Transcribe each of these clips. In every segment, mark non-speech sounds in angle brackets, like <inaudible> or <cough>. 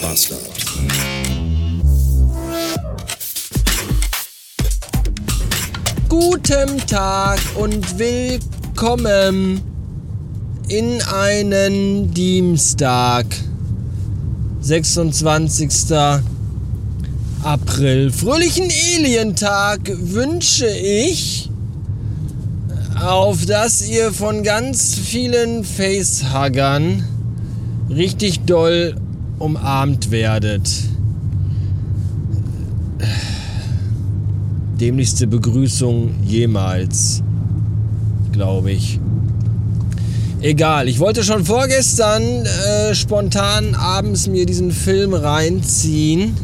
Bastard. Guten Tag und willkommen in einen Dienstag, 26. April. Fröhlichen Alientag wünsche ich, auf dass ihr von ganz vielen Facehuggern richtig doll umarmt werdet. Dämlichste Begrüßung jemals, glaube ich. Egal, ich wollte schon vorgestern äh, spontan abends mir diesen Film reinziehen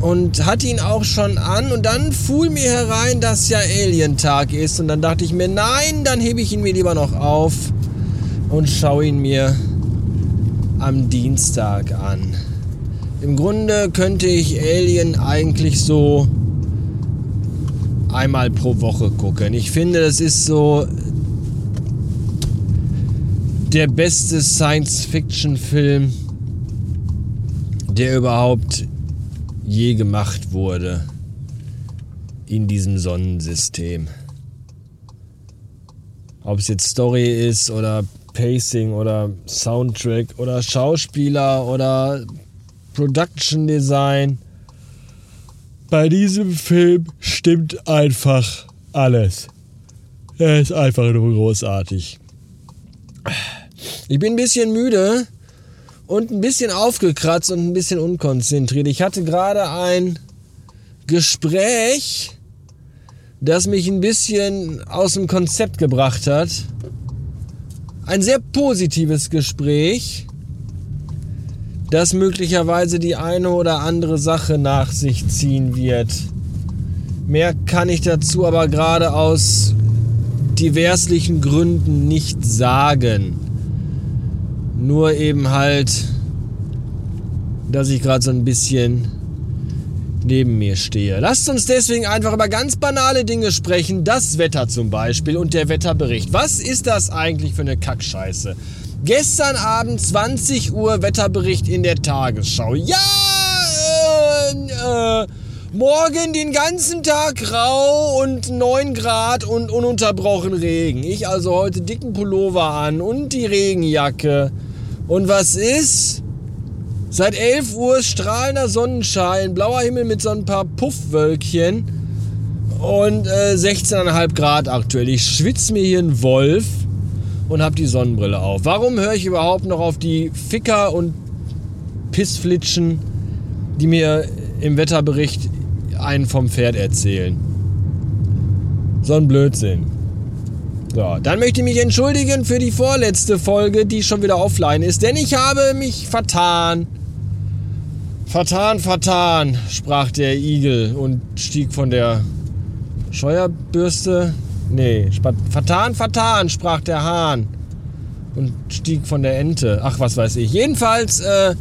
und hatte ihn auch schon an und dann fuhl mir herein, dass ja Alien-Tag ist und dann dachte ich mir, nein, dann hebe ich ihn mir lieber noch auf und schaue ihn mir am Dienstag an. Im Grunde könnte ich Alien eigentlich so einmal pro Woche gucken. Ich finde, das ist so der beste Science-Fiction-Film, der überhaupt je gemacht wurde in diesem Sonnensystem. Ob es jetzt Story ist oder Pacing oder Soundtrack oder Schauspieler oder Production Design. Bei diesem Film stimmt einfach alles. Er ist einfach nur großartig. Ich bin ein bisschen müde und ein bisschen aufgekratzt und ein bisschen unkonzentriert. Ich hatte gerade ein Gespräch, das mich ein bisschen aus dem Konzept gebracht hat. Ein sehr positives Gespräch, das möglicherweise die eine oder andere Sache nach sich ziehen wird. Mehr kann ich dazu aber gerade aus diverslichen Gründen nicht sagen. Nur eben halt, dass ich gerade so ein bisschen neben mir stehe. Lasst uns deswegen einfach über ganz banale Dinge sprechen. Das Wetter zum Beispiel und der Wetterbericht. Was ist das eigentlich für eine Kackscheiße? Gestern Abend 20 Uhr Wetterbericht in der Tagesschau. Ja, äh, äh, Morgen den ganzen Tag grau und 9 Grad und ununterbrochen Regen. Ich also heute dicken Pullover an und die Regenjacke. Und was ist? Seit 11 Uhr strahlender Sonnenschein, blauer Himmel mit so ein paar Puffwölkchen und äh, 16,5 Grad aktuell. Ich schwitze mir hier einen Wolf und habe die Sonnenbrille auf. Warum höre ich überhaupt noch auf die Ficker und Pissflitschen, die mir im Wetterbericht einen vom Pferd erzählen? So ein Blödsinn. So, dann möchte ich mich entschuldigen für die vorletzte Folge, die schon wieder offline ist, denn ich habe mich vertan. Vertan, vertan, sprach der Igel und stieg von der Scheuerbürste. Nee, vertan, vertan, sprach der Hahn und stieg von der Ente. Ach, was weiß ich. Jedenfalls äh,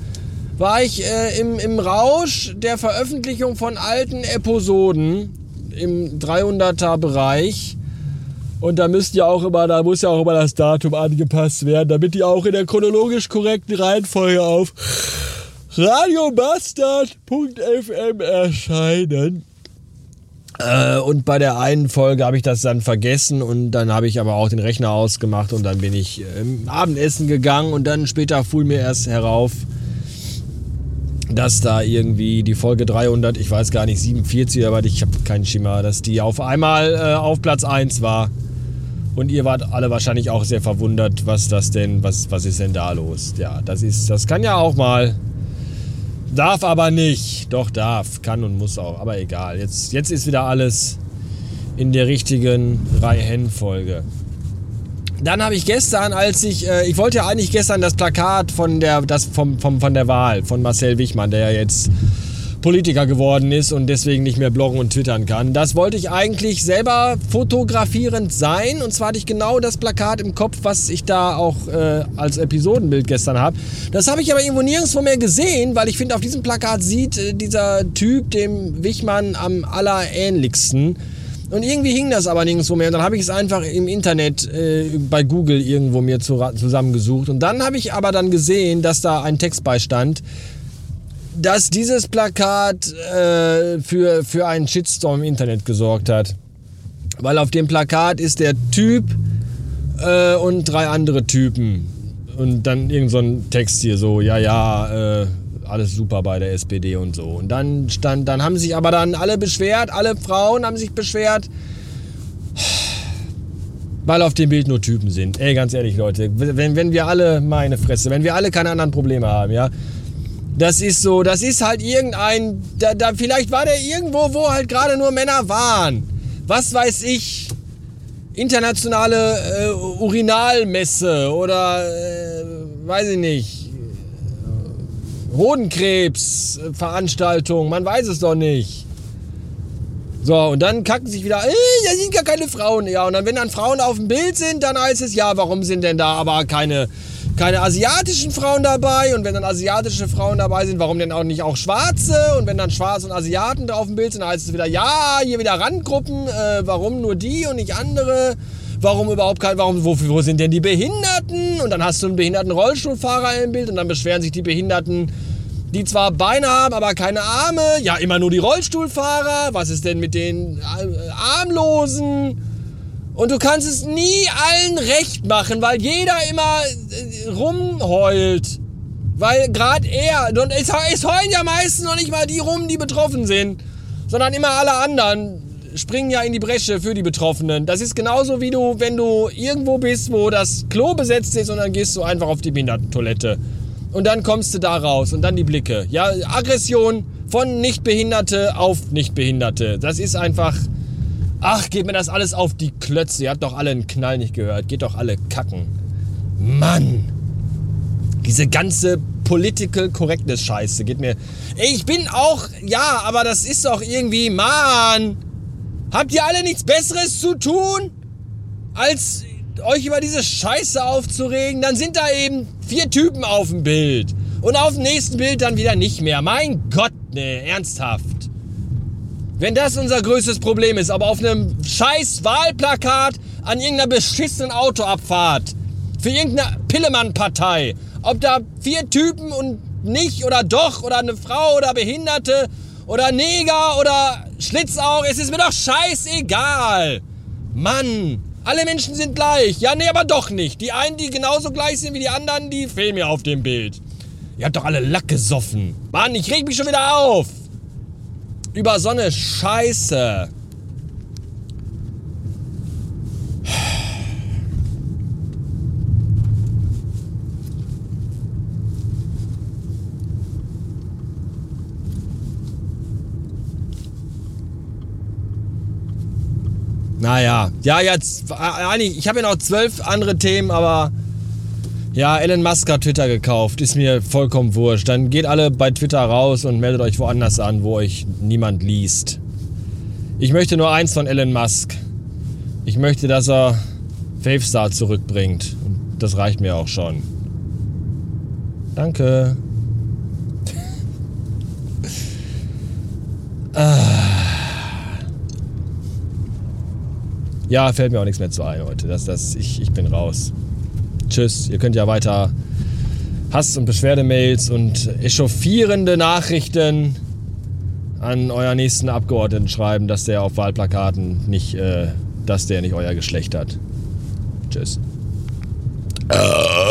war ich äh, im, im Rausch der Veröffentlichung von alten Episoden im 300er Bereich. Und da müsst ja auch immer, da muss ja auch immer das Datum angepasst werden, damit die auch in der chronologisch korrekten Reihenfolge auf radiobastard.fm erscheinen. Äh, und bei der einen Folge habe ich das dann vergessen und dann habe ich aber auch den Rechner ausgemacht und dann bin ich ähm, Abendessen gegangen und dann später fuhr mir erst herauf, dass da irgendwie die Folge 300, ich weiß gar nicht, 47 oder was, ich habe keinen Schimmer, dass die auf einmal äh, auf Platz 1 war. Und ihr wart alle wahrscheinlich auch sehr verwundert, was das denn, was, was ist denn da los? Ja, das ist, das kann ja auch mal Darf aber nicht. Doch darf, kann und muss auch. Aber egal. Jetzt, jetzt ist wieder alles in der richtigen Reihenfolge. Dann habe ich gestern, als ich, äh, ich wollte ja eigentlich gestern das Plakat von der, das vom, vom, von der Wahl von Marcel Wichmann, der ja jetzt Politiker geworden ist und deswegen nicht mehr bloggen und twittern kann. Das wollte ich eigentlich selber fotografierend sein. Und zwar hatte ich genau das Plakat im Kopf, was ich da auch äh, als Episodenbild gestern habe. Das habe ich aber irgendwo nirgendwo mehr gesehen, weil ich finde, auf diesem Plakat sieht äh, dieser Typ dem Wichmann am allerähnlichsten. Und irgendwie hing das aber nirgendwo mehr. Und dann habe ich es einfach im Internet äh, bei Google irgendwo mir zu, zusammengesucht. Und dann habe ich aber dann gesehen, dass da ein Text beistand, dass dieses Plakat äh, für, für einen Shitstorm im Internet gesorgt hat. Weil auf dem Plakat ist der Typ äh, und drei andere Typen. Und dann irgend so ein Text hier so, ja, ja, äh, alles super bei der SPD und so. Und dann stand, dann haben sich aber dann alle beschwert, alle Frauen haben sich beschwert, weil auf dem Bild nur Typen sind. Ey, ganz ehrlich, Leute, wenn, wenn wir alle, meine Fresse, wenn wir alle keine anderen Probleme haben, ja, das ist so, das ist halt irgendein, da, da vielleicht war der irgendwo, wo halt gerade nur Männer waren. Was weiß ich, internationale äh, Urinalmesse oder äh, weiß ich nicht, Hodenkrebsveranstaltung, man weiß es doch nicht. So, und dann kacken sich wieder, äh, da sind gar keine Frauen. Ja, und dann, wenn dann Frauen auf dem Bild sind, dann heißt es, ja, warum sind denn da aber keine, keine asiatischen Frauen dabei? Und wenn dann asiatische Frauen dabei sind, warum denn auch nicht auch schwarze? Und wenn dann Schwarze und Asiaten da auf dem Bild sind, dann heißt es wieder, ja, hier wieder Randgruppen, äh, warum nur die und nicht andere? Warum überhaupt kein, warum, wo, wo sind denn die Behinderten? Und dann hast du einen behinderten Rollstuhlfahrer im Bild und dann beschweren sich die Behinderten, die zwar Beine haben, aber keine Arme. Ja, immer nur die Rollstuhlfahrer. Was ist denn mit den äh, Armlosen? Und du kannst es nie allen recht machen, weil jeder immer äh, rumheult. Weil gerade er, und es, es heulen ja meistens noch nicht mal die rum, die betroffen sind, sondern immer alle anderen springen ja in die Bresche für die Betroffenen. Das ist genauso wie du, wenn du irgendwo bist, wo das Klo besetzt ist und dann gehst du einfach auf die Behindertentoilette. Und dann kommst du da raus und dann die Blicke. Ja, Aggression von Nichtbehinderte auf Nichtbehinderte. Das ist einfach. Ach, geht mir das alles auf die Klötze. Ihr habt doch alle einen Knall nicht gehört. Geht doch alle kacken. Mann. Diese ganze Political Correctness Scheiße geht mir. Ich bin auch. Ja, aber das ist doch irgendwie. Mann. Habt ihr alle nichts Besseres zu tun, als euch über diese Scheiße aufzuregen? Dann sind da eben vier Typen auf dem Bild. Und auf dem nächsten Bild dann wieder nicht mehr. Mein Gott, ne, ernsthaft. Wenn das unser größtes Problem ist, aber auf einem scheiß Wahlplakat an irgendeiner beschissenen Autoabfahrt für irgendeine Pillemann-Partei, ob da vier Typen und nicht oder doch oder eine Frau oder Behinderte oder Neger oder Schlitzauge, es ist mir doch scheißegal. Mann, alle Menschen sind gleich. Ja, nee, aber doch nicht. Die einen, die genauso gleich sind wie die anderen, die fehlen mir auf dem Bild. Ihr habt doch alle Lack gesoffen. Mann, ich reg mich schon wieder auf. Über so eine Scheiße. Naja, ja, jetzt, ich habe ja noch zwölf andere Themen, aber ja, Elon Musk hat Twitter gekauft, ist mir vollkommen wurscht. Dann geht alle bei Twitter raus und meldet euch woanders an, wo euch niemand liest. Ich möchte nur eins von Elon Musk. Ich möchte, dass er Favestar zurückbringt. Und das reicht mir auch schon. Danke. <laughs> ah. Ja, fällt mir auch nichts mehr zu ein heute. Das, das, ich, ich bin raus tschüss. Ihr könnt ja weiter Hass- und Beschwerdemails und echauffierende Nachrichten an euer nächsten Abgeordneten schreiben, dass der auf Wahlplakaten nicht, äh, dass der nicht euer Geschlecht hat. Tschüss. Äh.